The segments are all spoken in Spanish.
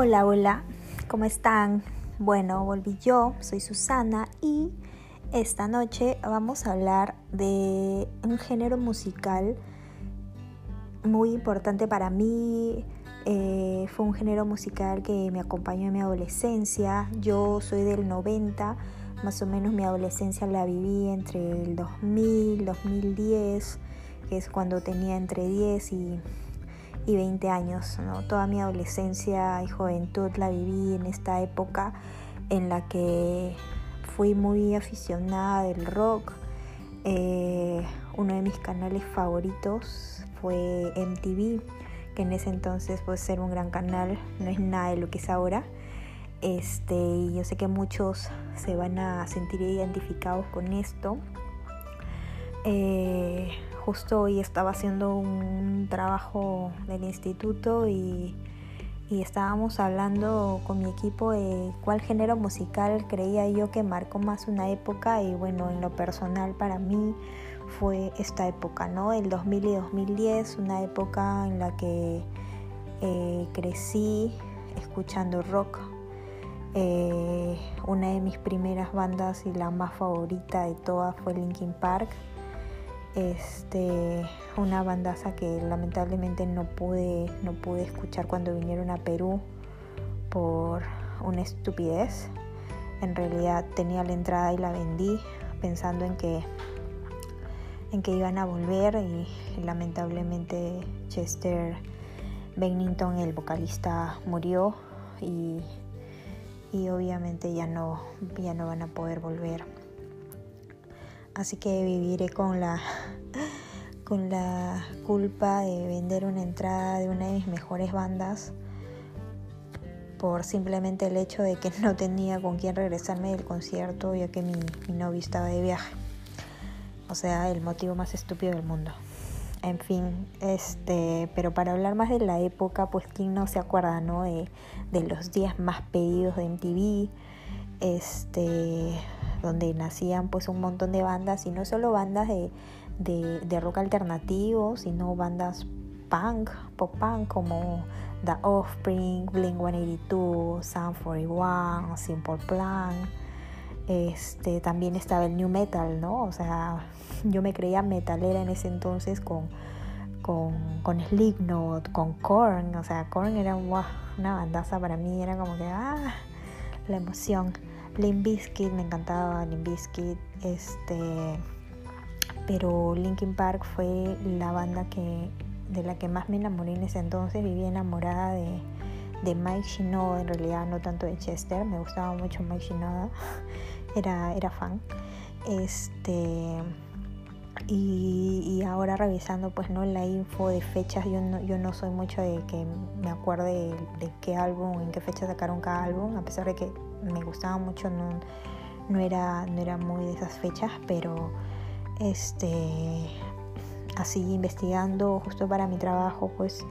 Hola, hola, ¿cómo están? Bueno, volví yo, soy Susana y esta noche vamos a hablar de un género musical muy importante para mí. Eh, fue un género musical que me acompañó en mi adolescencia. Yo soy del 90, más o menos mi adolescencia la viví entre el 2000, 2010, que es cuando tenía entre 10 y y 20 años. ¿no? Toda mi adolescencia y juventud la viví en esta época en la que fui muy aficionada del rock. Eh, uno de mis canales favoritos fue MTV, que en ese entonces puede ser un gran canal, no es nada de lo que es ahora. Este, y yo sé que muchos se van a sentir identificados con esto. Eh, justo hoy estaba haciendo un trabajo del instituto y, estábamos hablando con mi equipo de cuál género musical creía yo que marcó más una época y bueno, en lo personal para mí fue esta época, ¿no? El 2000 y 2010, una época en la que eh, crecí escuchando rock. Eh, una de mis primeras bandas y la más favorita de todas fue Linkin Park este, una bandaza que lamentablemente no pude, no pude escuchar cuando vinieron a Perú por una estupidez. En realidad tenía la entrada y la vendí pensando en que, en que iban a volver y, lamentablemente Chester Bennington, el vocalista, murió y, y obviamente ya no, ya no van a poder volver. Así que viviré con la, con la culpa de vender una entrada de una de mis mejores bandas por simplemente el hecho de que no tenía con quién regresarme del concierto ya que mi, novio estaba de viaje. O sea, el motivo más estúpido del mundo. En fin, este, pero para hablar más de la época, pues quién no se acuerda, ¿no? De, de los días más pedidos de MTV, este, donde nacían pues un montón de bandas y no solo bandas de, de, rock alternativo, sino bandas punk, pop punk como The Offspring, Blink 182, Sun 41, Simple Plan. Este, también estaba el new metal, ¿no? O sea, yo me creía metalera en ese entonces con, con, con Slipknot, con Korn, o sea, Korn era una bandaza para mí, era como que, ah, la emoción. Limp Bizkit, me encantaba Limp Bizkit, este, pero Linkin Park fue la banda que, de la que más me enamoré en ese entonces, vivía enamorada de, de Mike Shinoda, en realidad no tanto de Chester, me gustaba mucho Mike Shinoda, era, era fan. Este, y, ahora revisando pues no la info de fechas, yo no, yo no soy mucho de que me acuerde de, qué álbum, en qué fecha sacaron cada álbum, a pesar de que me gustaba mucho, no, no, era, no era muy de esas fechas, pero este así investigando justo para mi trabajo pues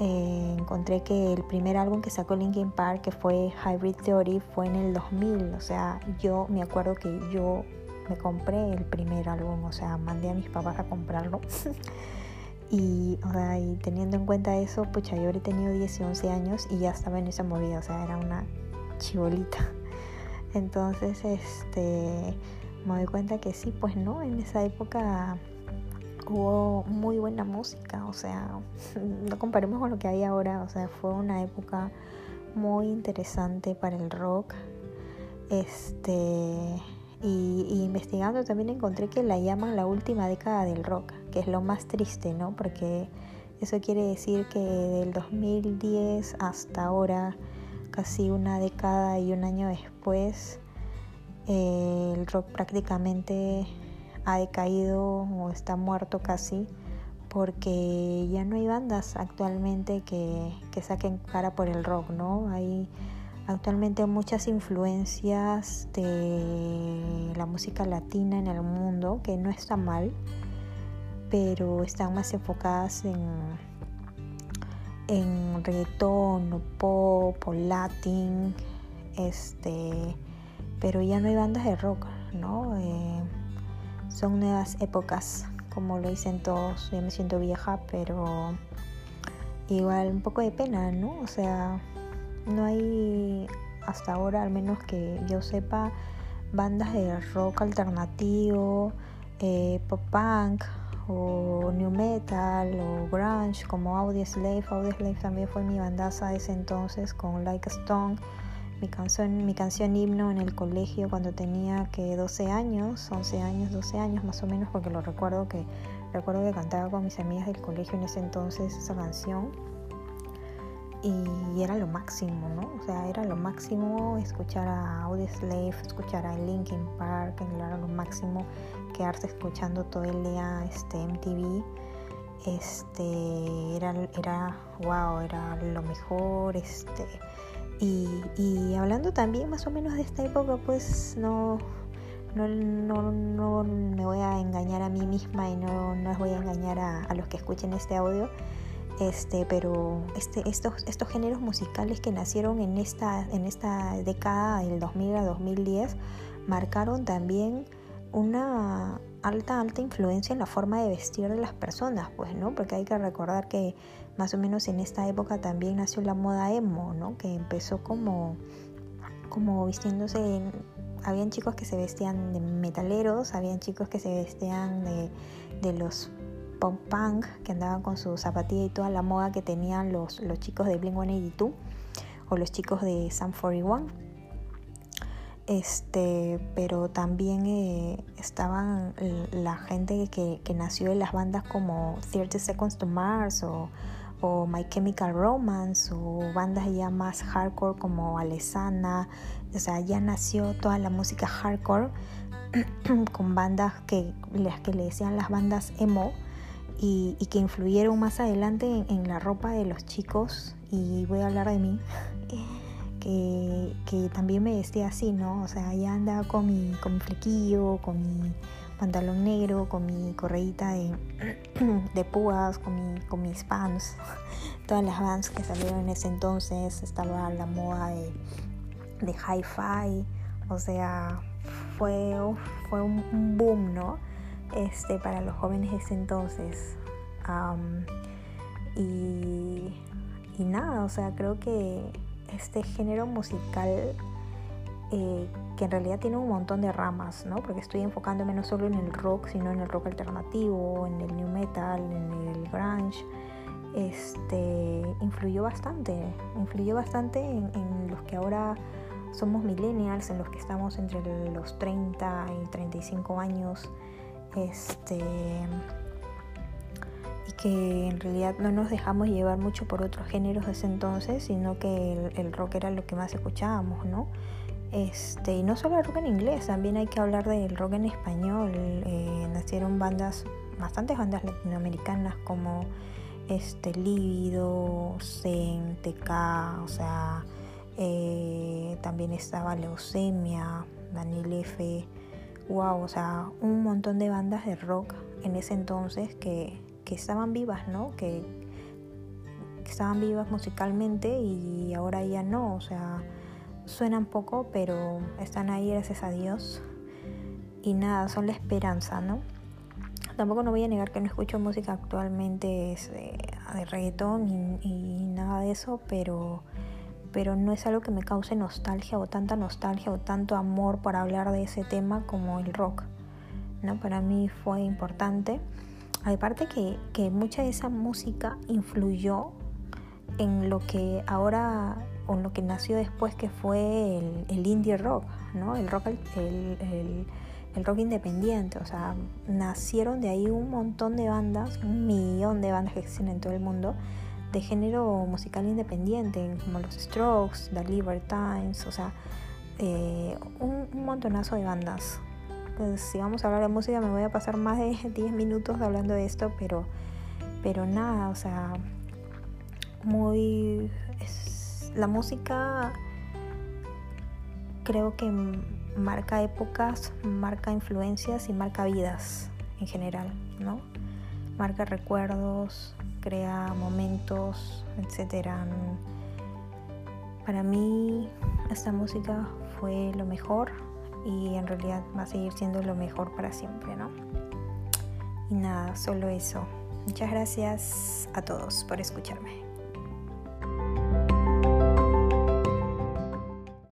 eh, encontré que el primer álbum que sacó Linkin Park que fue Hybrid Theory fue en el 2000 o sea yo me acuerdo que yo me compré el primer álbum o sea mandé a mis papás a comprarlo. Y, o sea, y teniendo en cuenta eso pucha yo ahorita tenido 10 y 11 años y ya estaba en esa movida o sea era una chibolita. Entonces, este, me doy cuenta que sí, pues no, en esa época hubo muy buena música, o sea, no comparemos con lo que hay ahora, o sea, fue una época muy interesante para el rock. Este, y, investigando también encontré que la llaman la última década del rock, que es lo más triste, ¿no? Porque eso quiere decir que del 2010 hasta ahora casi una década y un año después, eh, el rock prácticamente ha decaído o está muerto casi porque ya no hay bandas actualmente que, saquen cara por el rock, ¿no? Hay actualmente muchas influencias de la música latina en el mundo, que no está mal, pero están más enfocadas en en reggaetón pop latin, este, pero ya no hay bandas de rock, ¿no? Eh, son nuevas épocas, como lo dicen todos, ya me siento vieja, pero igual un poco de pena, ¿no? O sea, no hay hasta ahora, al menos que yo sepa, bandas de rock alternativo, eh, pop punk o new metal o grunge como Audioslave. Audioslave también fue mi bandaza ese entonces con Like a Stone. Mi canción, mi canción himno en el colegio cuando tenía que 12 años, 11 años, 12 años más o menos, porque lo recuerdo que recuerdo que cantaba con mis amigas del colegio en ese entonces esa canción y era lo máximo, ¿no? O sea, era lo máximo escuchar a Audioslave, escuchar a Linkin Park, era lo máximo quedarse escuchando todo el día este MTV. Este era, era wow, era lo mejor, este y, y hablando también más o menos de esta época, pues no, no, no, no me voy a engañar a mí misma y no, no voy a engañar a, a los que escuchen este audio este, pero este, estos, estos géneros musicales que nacieron en esta, en esta década del 2000 a 2010 marcaron también una alta, alta influencia en la forma de vestir de las personas, pues, ¿no? Porque hay que recordar que más o menos en esta época también nació la moda emo, ¿no? Que empezó como, como vistiéndose, habían chicos que se vestían de metaleros, habían chicos que se vestían de, de los pop punk que andaban con su zapatilla y toda la moda que tenían los, los chicos de Blink 182 o los chicos de Sam 41 este pero también eh, estaban la gente que, que, nació en las bandas como 30 Seconds to Mars o, o, My Chemical Romance o bandas ya más hardcore como Alesana. O sea ya nació toda la música hardcore con bandas que las que le decían las bandas emo y, que influyeron más adelante en, la ropa de los chicos. Y voy a hablar de mí que, también me vestía así, ¿no? O sea, ya andaba con mi, con mi flequillo, con mi pantalón negro, con mi correíta de, de púas, con, mi, con mis pants, todas las bands que salieron en ese entonces, estaba la moda de, de hi-fi, o sea, fue, fue un boom, ¿no? este, para los jóvenes de ese entonces. y, y, nada, o sea, creo que este género musical eh, que en realidad tiene un montón de ramas, ¿no? Porque estoy enfocándome no solo en el rock, sino en el rock alternativo, en el new metal, en el grunge. Este, influyó bastante, influyó bastante en, en los que ahora somos millennials, en los que estamos entre los 30 y 35 años este que en realidad no nos dejamos llevar mucho por otros géneros de ese entonces, sino que el, rock era lo que más escuchábamos, ¿no? Este, y no solo el rock en inglés, también hay que hablar del rock en español. Eh, nacieron bandas, bastantes bandas latinoamericanas como este Lívido, Zen, TK, o sea, eh, también estaba Leucemia, Daniel F wow, o sea, un montón de bandas de rock en ese entonces que, estaban vivas, ¿no? Que, estaban vivas musicalmente y ahora ya no, o sea, suenan poco, pero están ahí gracias a Dios. Y nada, son la esperanza, ¿no? Tampoco no voy a negar que no escucho música actualmente de, de reggaetón y nada de eso, pero pero no es algo que me cause nostalgia o tanta nostalgia o tanto amor para hablar de ese tema como el rock. ¿no? Para mí fue importante. Aparte que, que mucha de esa música influyó en lo que ahora o en lo que nació después que fue el, indie rock, ¿no? El rock, el, el, rock independiente, o sea, nacieron de ahí un montón de bandas, un millón de bandas que existen en todo el mundo, de género musical independiente, como los Strokes, The Libertines, o sea, eh, un, montonazo de bandas. Pues si vamos a hablar de música me voy a pasar más de 10 minutos hablando de esto, pero, pero nada, o sea, muy... la música creo que marca épocas, marca influencias y marca vidas en general, ¿no? Marca recuerdos, crea momentos, etc. Para mí esta música fue lo mejor y en realidad va a seguir siendo lo mejor para siempre, ¿no? Y nada, solo eso. Muchas gracias a todos por escucharme.